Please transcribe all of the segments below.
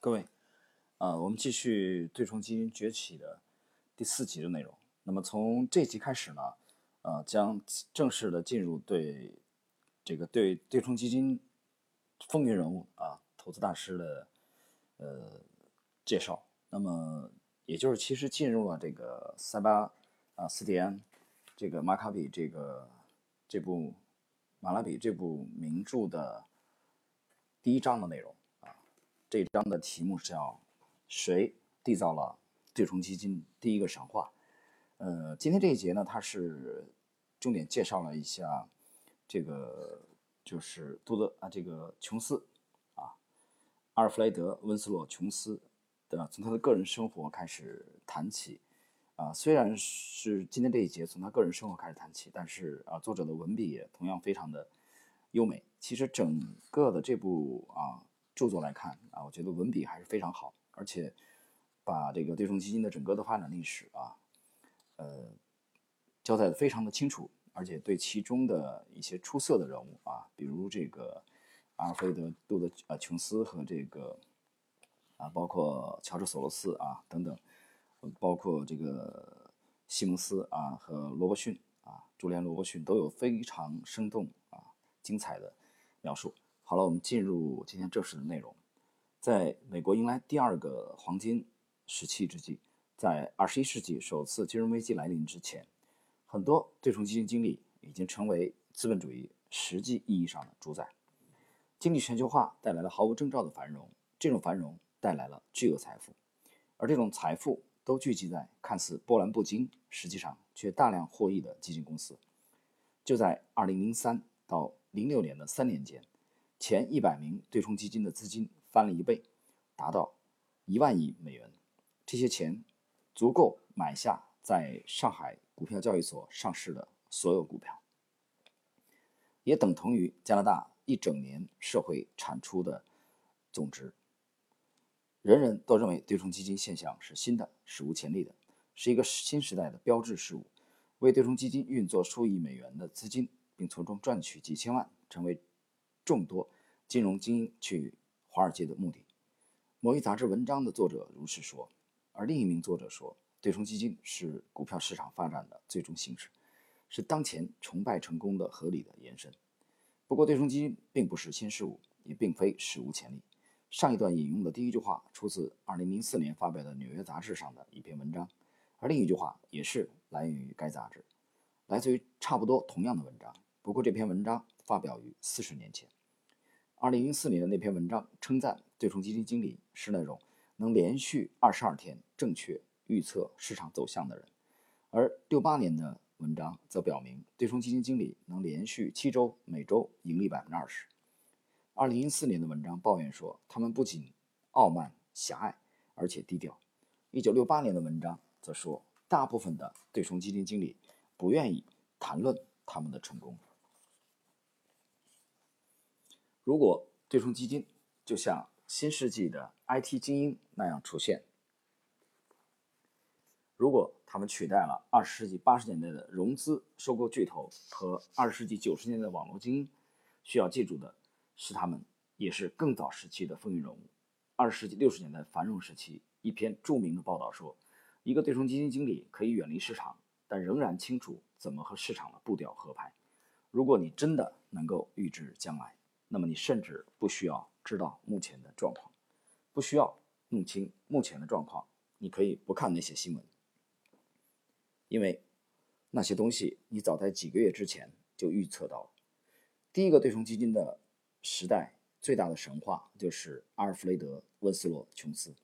各位，呃，我们继续对冲基金崛起的第四集的内容。那么从这集开始呢，呃，将正式的进入对这个对对冲基金风云人物啊，投资大师的呃介绍。那么也就是其实进入了这个塞巴啊斯蒂安这个马卡比这个这部马拉比这部名著的第一章的内容。这一章的题目是叫“谁缔造了对冲基金第一个神话”。呃，今天这一节呢，它是重点介绍了一下这个就是杜德啊，这个琼斯啊，阿尔弗雷德·温斯洛·琼斯的从他的个人生活开始谈起啊。虽然是今天这一节从他个人生活开始谈起，但是啊，作者的文笔也同样非常的优美。其实整个的这部啊。著作来看啊，我觉得文笔还是非常好，而且把这个对冲基金的整个的发展历史啊，呃，交代的非常的清楚，而且对其中的一些出色的人物啊，比如这个阿尔菲德·杜德啊琼斯和这个啊，包括乔治·索罗斯啊等等，包括这个西蒙斯啊和罗伯逊啊，朱连·罗伯逊都有非常生动啊精彩的描述。好了，我们进入今天正式的内容。在美国迎来第二个黄金时期之际，在二十一世纪首次金融危机来临之前，很多对冲基金经理已经成为资本主义实际意义上的主宰。经济全球化带来了毫无征兆的繁荣，这种繁荣带来了巨额财富，而这种财富都聚集在看似波澜不惊，实际上却大量获益的基金公司。就在二零零三到零六年的三年间。前一百名对冲基金的资金翻了一倍，达到一万亿美元。这些钱足够买下在上海股票交易所上市的所有股票，也等同于加拿大一整年社会产出的总值。人人都认为对冲基金现象是新的、史无前例的，是一个新时代的标志事物。为对冲基金运作数亿美元的资金，并从中赚取几千万，成为。众多金融精英去华尔街的目的。某一杂志文章的作者如是说，而另一名作者说，对冲基金是股票市场发展的最终形式，是当前崇拜成功的合理的延伸。不过，对冲基金并不是新事物，也并非史无前例。上一段引用的第一句话出自2004年发表的《纽约杂志》上的一篇文章，而另一句话也是来源于该杂志，来自于差不多同样的文章。不过，这篇文章发表于四十年前。二零零四年的那篇文章称赞对冲基金经理是那种能连续二十二天正确预测市场走向的人，而六八年的文章则表明对冲基金经理能连续七周每周盈利百分之二十。二零一四年的文章抱怨说他们不仅傲慢狭隘，而且低调。一九六八年的文章则说大部分的对冲基金经理不愿意谈论他们的成功。如果对冲基金就像新世纪的 IT 精英那样出现，如果他们取代了二十世纪八十年代的融资收购巨头和二十世纪九十年代的网络精英，需要记住的是，他们也是更早时期的风云人物。二十世纪六十年代繁荣时期，一篇著名的报道说，一个对冲基金经理可以远离市场，但仍然清楚怎么和市场的步调合拍。如果你真的能够预知将来，那么你甚至不需要知道目前的状况，不需要弄清目前的状况，你可以不看那些新闻，因为那些东西你早在几个月之前就预测到了。第一个对冲基金的时代最大的神话就是阿尔弗雷德·温斯洛·琼斯。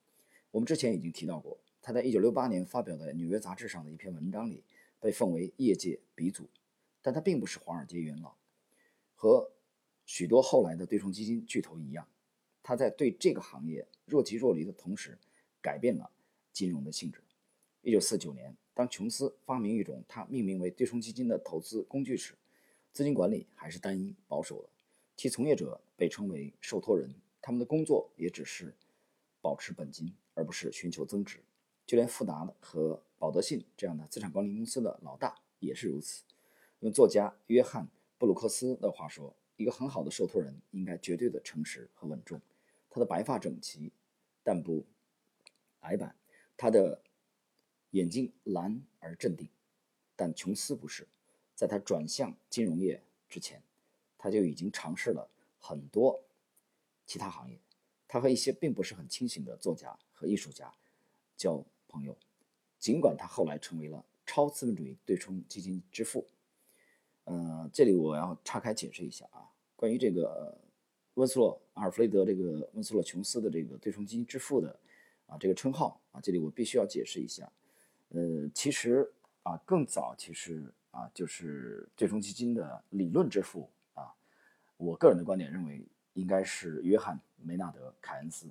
我们之前已经提到过，他在1968年发表在《纽约杂志》上的一篇文章里被奉为业界鼻祖，但他并不是华尔街元老，和。许多后来的对冲基金巨头一样，他在对这个行业若即若离的同时，改变了金融的性质。一九四九年，当琼斯发明一种他命名为对冲基金的投资工具时，资金管理还是单一保守的，其从业者被称为受托人，他们的工作也只是保持本金，而不是寻求增值。就连富达和保德信这样的资产管理公司的老大也是如此。用作家约翰布鲁克斯的话说。一个很好的受托人应该绝对的诚实和稳重，他的白发整齐，但不矮板，他的眼睛蓝而镇定。但琼斯不是，在他转向金融业之前，他就已经尝试了很多其他行业。他和一些并不是很清醒的作家和艺术家交朋友，尽管他后来成为了超资本主义对冲基金之父。呃，这里我要岔开解释一下啊，关于这个温斯洛阿尔弗雷德这个温斯洛琼斯的这个对冲基金之父的啊这个称号啊，这里我必须要解释一下。呃，其实啊，更早其实啊，就是对冲基金的理论之父啊，我个人的观点认为应该是约翰梅纳德凯恩斯，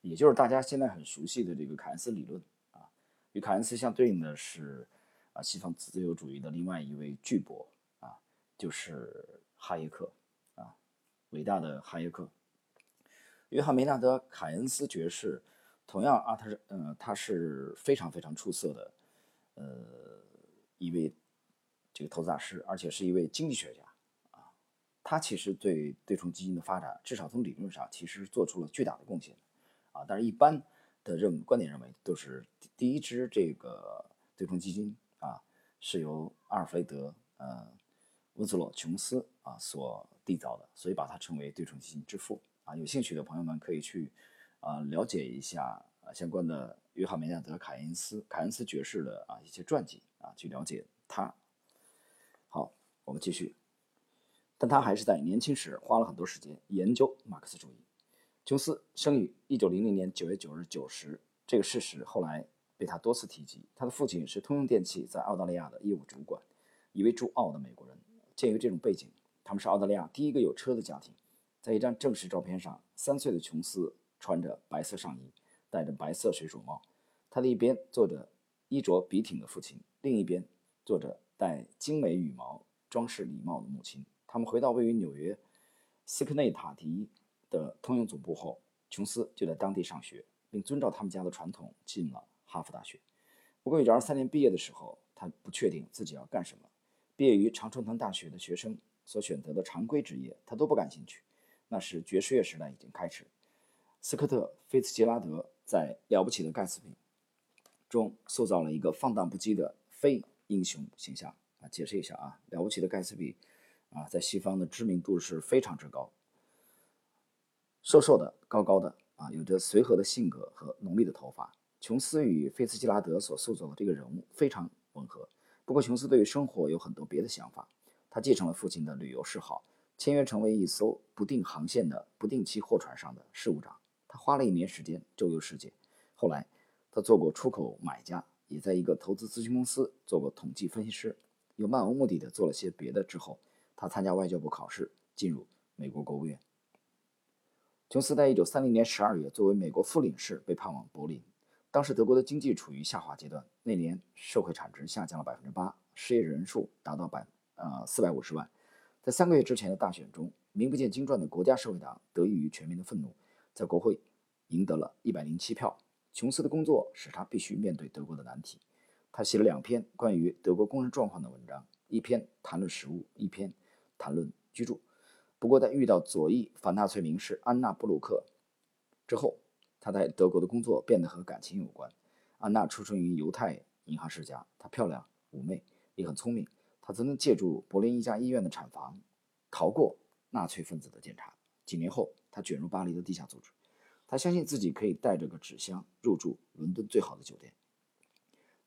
也就是大家现在很熟悉的这个凯恩斯理论啊。与凯恩斯相对应的是啊，西方自由主义的另外一位巨擘。就是哈耶克啊，伟大的哈耶克，约翰梅纳德凯恩斯爵士，同样啊，他是嗯，他是非常非常出色的，呃，一位这个投资大师，而且是一位经济学家啊。他其实对对冲基金的发展，至少从理论上，其实做出了巨大的贡献啊。但是，一般的认观点认为，都是第一支这个对冲基金啊，是由阿尔弗雷德呃。温斯洛·琼斯啊所缔造的，所以把它称为对冲基金之父啊。有兴趣的朋友们可以去啊了解一下啊相关的约翰·梅纳德·凯恩斯凯恩斯爵士的啊一些传记啊，去了解他。好，我们继续。但他还是在年轻时花了很多时间研究马克思主义。琼斯生于1900年9月9日9时，这个事实后来被他多次提及。他的父亲是通用电气在澳大利亚的业务主管，一位驻澳的美国人。鉴于这种背景，他们是澳大利亚第一个有车的家庭。在一张正式照片上，三岁的琼斯穿着白色上衣，戴着白色水手帽。他的一边坐着衣着笔挺的父亲，另一边坐着戴精美羽毛装饰礼帽的母亲。他们回到位于纽约斯科内塔迪的通用总部后，琼斯就在当地上学，并遵照他们家的传统进了哈佛大学。不过，一九二三年毕业的时候，他不确定自己要干什么。毕业于常春藤大学的学生所选择的常规职业，他都不感兴趣。那时爵士乐时代已经开始。斯科特·菲茨杰拉德在《了不起的盖茨比》中塑造了一个放荡不羁的非英雄形象。啊，解释一下啊，《了不起的盖茨比》啊，在西方的知名度是非常之高。瘦瘦的，高高的，啊，有着随和的性格和浓密的头发。琼斯与菲茨杰拉德所塑造的这个人物非常吻合。不过，琼斯对于生活有很多别的想法。他继承了父亲的旅游嗜好，签约成为一艘不定航线的不定期货船上的事务长。他花了一年时间周游世界。后来，他做过出口买家，也在一个投资咨询公司做过统计分析师。又漫无目的的做了些别的之后，他参加外交部考试，进入美国国务院。琼斯在一九三零年十二月作为美国副领事被派往柏林。当时德国的经济处于下滑阶段，那年社会产值下降了百分之八，失业人数达到百呃四百五十万。在三个月之前的大选中，名不见经传的国家社会党得益于全民的愤怒，在国会赢得了一百零七票。琼斯的工作使他必须面对德国的难题。他写了两篇关于德国工人状况的文章，一篇谈论食物，一篇谈论居住。不过，在遇到左翼反纳粹名士安娜·布鲁克之后，他在德国的工作变得和感情有关。安娜出生于犹太银行世家，她漂亮、妩媚，也很聪明。她曾经借助柏林一家医院的产房，逃过纳粹分子的检查。几年后，她卷入巴黎的地下组织。她相信自己可以带着个纸箱入住伦敦最好的酒店。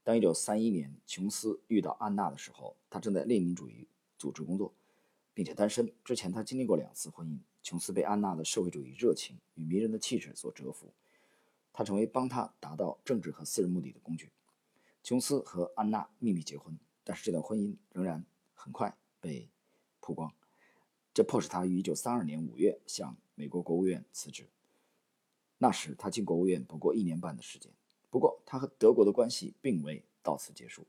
当1931年琼斯遇到安娜的时候，他正在列宁主义组织工作，并且单身。之前他经历过两次婚姻。琼斯被安娜的社会主义热情与迷人的气质所折服。他成为帮他达到政治和私人目的的工具。琼斯和安娜秘密结婚，但是这段婚姻仍然很快被曝光，这迫使他于1932年5月向美国国务院辞职。那时他进国务院不过一年半的时间。不过他和德国的关系并未到此结束。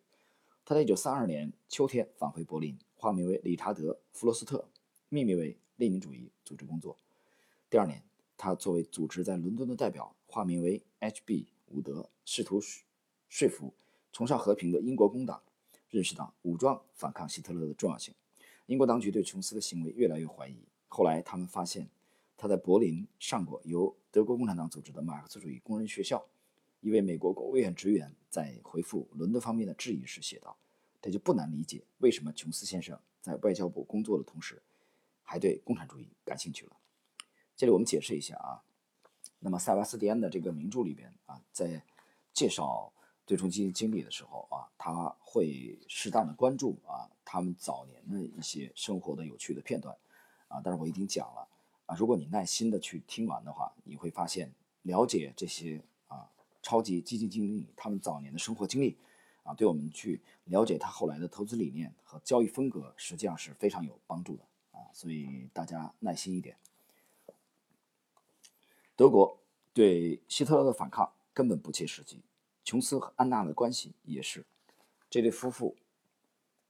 他在1932年秋天返回柏林，化名为理查德·弗罗斯特，秘密为列宁主义组织工作。第二年。他作为组织在伦敦的代表，化名为 H.B. 伍德，试图说服崇尚和平的英国工党认识到武装反抗希特勒的重要性。英国当局对琼斯的行为越来越怀疑。后来，他们发现他在柏林上过由德国共产党组织的马克思主义工人学校。一位美国国务院职员在回复伦敦方面的质疑时写道：“这就不难理解为什么琼斯先生在外交部工作的同时，还对共产主义感兴趣了。”这里我们解释一下啊，那么塞巴斯蒂安的这个名著里边啊，在介绍对冲基金经理的时候啊，他会适当的关注啊他们早年的一些生活的有趣的片段啊，但是我已经讲了啊，如果你耐心的去听完的话，你会发现了解这些啊超级基金经理他们早年的生活经历啊，对我们去了解他后来的投资理念和交易风格，实际上是非常有帮助的啊，所以大家耐心一点。德国对希特勒的反抗根本不切实际。琼斯和安娜的关系也是，这对夫妇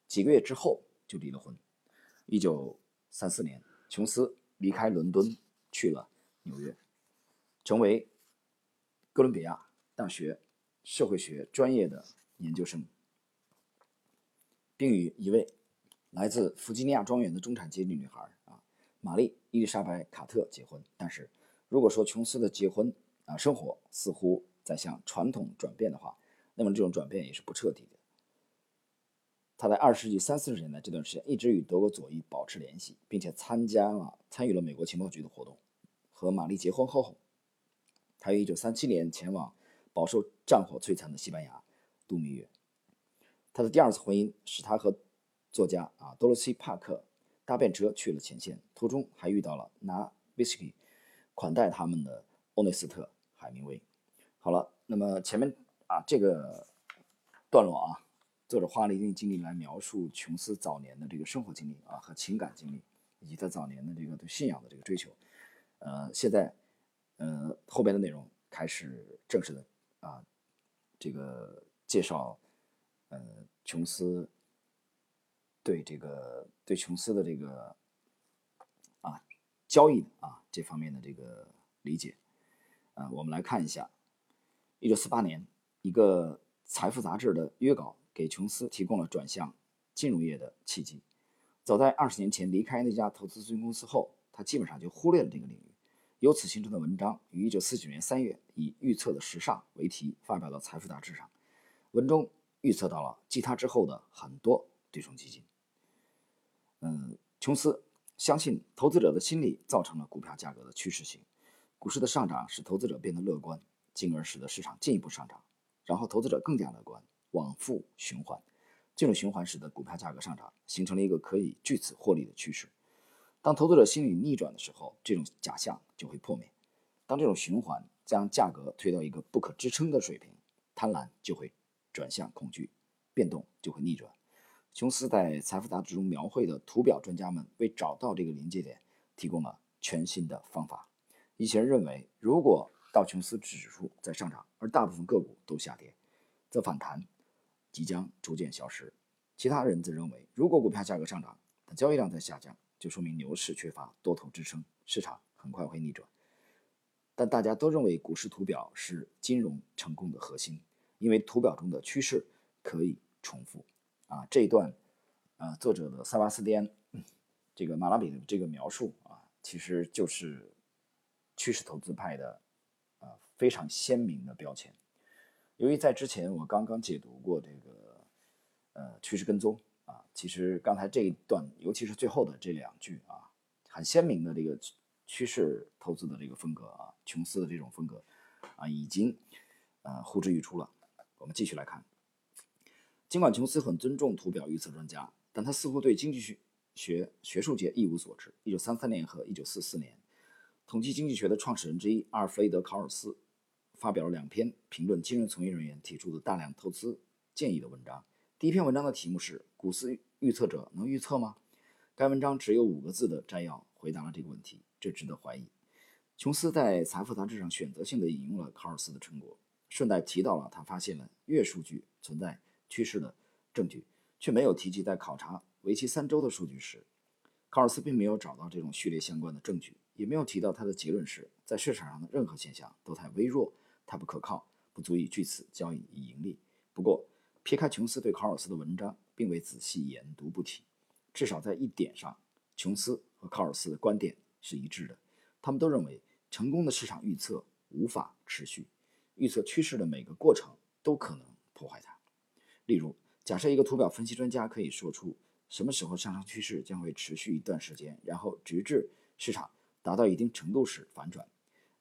几个月之后就离了婚。一九三四年，琼斯离开伦敦去了纽约，成为哥伦比亚大学社会学专业的研究生，并与一位来自弗吉尼亚庄园的中产阶级女孩啊玛丽伊丽莎白卡特结婚。但是，如果说琼斯的结婚啊生活似乎在向传统转变的话，那么这种转变也是不彻底的。他在二十世纪三四十年代这段时间一直与德国左翼保持联系，并且参加了参与了美国情报局的活动。和玛丽结婚后，他于一九三七年前往饱受战火摧残的西班牙度蜜月。他的第二次婚姻使他和作家啊多罗西帕克搭便车去了前线，途中还遇到了拿威士忌。款待他们的欧内斯特·海明威。好了，那么前面啊这个段落啊，作者花了一定精力来描述琼斯早年的这个生活经历啊和情感经历，以及他早年的这个对信仰的这个追求。呃，现在呃后边的内容开始正式的啊这个介绍呃琼斯对这个对琼斯的这个。交易的啊这方面的这个理解，啊，我们来看一下，一九四八年，一个财富杂志的约稿给琼斯提供了转向金融业的契机。早在二十年前离开那家投资咨询公司后，他基本上就忽略了这个领域。由此形成的文章于一九四九年三月以“预测的时尚”为题发表到《财富》杂志上。文中预测到了继他之后的很多对冲基金。嗯，琼斯。相信投资者的心理造成了股票价格的趋势性，股市的上涨使投资者变得乐观，进而使得市场进一步上涨，然后投资者更加乐观，往复循环。这种循环使得股票价格上涨，形成了一个可以据此获利的趋势。当投资者心理逆转的时候，这种假象就会破灭。当这种循环将价格推到一个不可支撑的水平，贪婪就会转向恐惧，变动就会逆转。琼斯在《财富》杂志中描绘的图表专家们为找到这个临界点提供了全新的方法。一些人认为，如果道琼斯指数在上涨，而大部分个股都下跌，则反弹即将逐渐消失。其他人则认为，如果股票价格上涨，但交易量在下降，就说明牛市缺乏多头支撑，市场很快会逆转。但大家都认为，股市图表是金融成功的核心，因为图表中的趋势可以重复。啊，这一段，呃，作者的塞巴斯蒂安，这个马拉比的这个描述啊，其实就是趋势投资派的啊非常鲜明的标签。由于在之前我刚刚解读过这个呃趋势跟踪啊，其实刚才这一段，尤其是最后的这两句啊，很鲜明的这个趋势投资的这个风格啊，琼斯的这种风格啊，已经呃呼之欲出了。我们继续来看。尽管琼斯很尊重图表预测专家，但他似乎对经济学学学术界一无所知。一九三三年和一九四四年，统计经济学的创始人之一阿尔弗雷德·考尔斯发表了两篇评论金融从业人员提出的大量投资建议的文章。第一篇文章的题目是“股市预测者能预测吗？”该文章只有五个字的摘要回答了这个问题，这值得怀疑。琼斯在《财富》杂志上选择性的引用了考尔斯的成果，顺带提到了他发现了月数据存在。趋势的证据，却没有提及在考察为期三周的数据时，考尔斯并没有找到这种序列相关的证据，也没有提到他的结论是在市场上的任何现象都太微弱、太不可靠，不足以据此交易以盈利。不过，撇开琼斯对考尔斯的文章并未仔细研读不提，至少在一点上，琼斯和考尔斯的观点是一致的，他们都认为成功的市场预测无法持续，预测趋势的每个过程都可能破坏它。例如，假设一个图表分析专家可以说出什么时候上升趋势将会持续一段时间，然后直至市场达到一定程度时反转，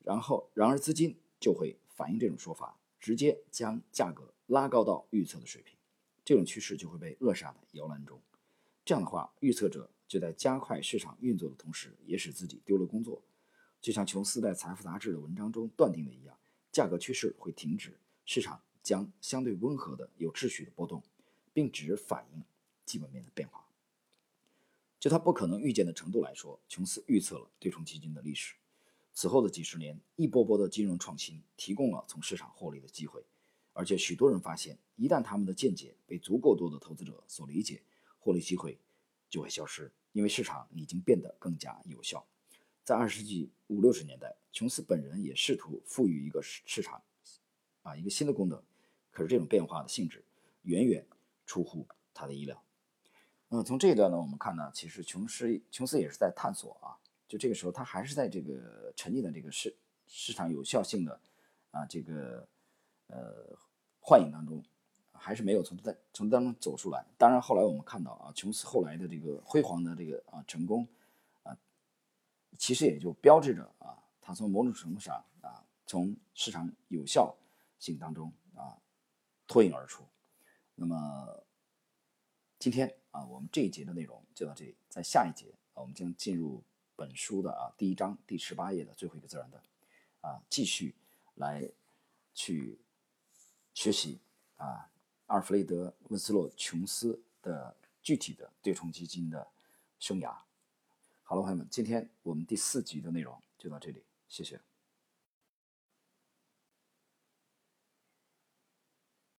然后然而资金就会反映这种说法，直接将价格拉高到预测的水平，这种趋势就会被扼杀在摇篮中。这样的话，预测者就在加快市场运作的同时，也使自己丢了工作。就像琼斯在《财富》杂志的文章中断定的一样，价格趋势会停止，市场将相对温和的、有秩序的波动，并只反映基本面的变化。就他不可能预见的程度来说，琼斯预测了对冲基金的历史。此后的几十年，一波波的金融创新提供了从市场获利的机会，而且许多人发现，一旦他们的见解被足够多的投资者所理解，获利机会就会消失，因为市场已经变得更加有效。在二十世纪五六十年代，琼斯本人也试图赋予一个市市场，啊，一个新的功能。可是这种变化的性质远远出乎他的意料。那从这一段呢，我们看呢，其实琼斯琼斯也是在探索啊，就这个时候他还是在这个沉浸在这个市市场有效性的啊这个呃幻影当中。还是没有从在从当中走出来。当然，后来我们看到啊，琼斯后来的这个辉煌的这个啊成功啊，其实也就标志着啊，他从某种程度上啊，从市场有效性当中啊脱颖而出。那么今天啊，我们这一节的内容就到这里，在下一节啊，我们将进入本书的啊第一章第十八页的最后一个自然段啊，继续来去学习啊。阿尔弗雷德·温斯洛·琼斯的具体的对冲基金的生涯。好了，朋友们，今天我们第四集的内容就到这里，谢谢。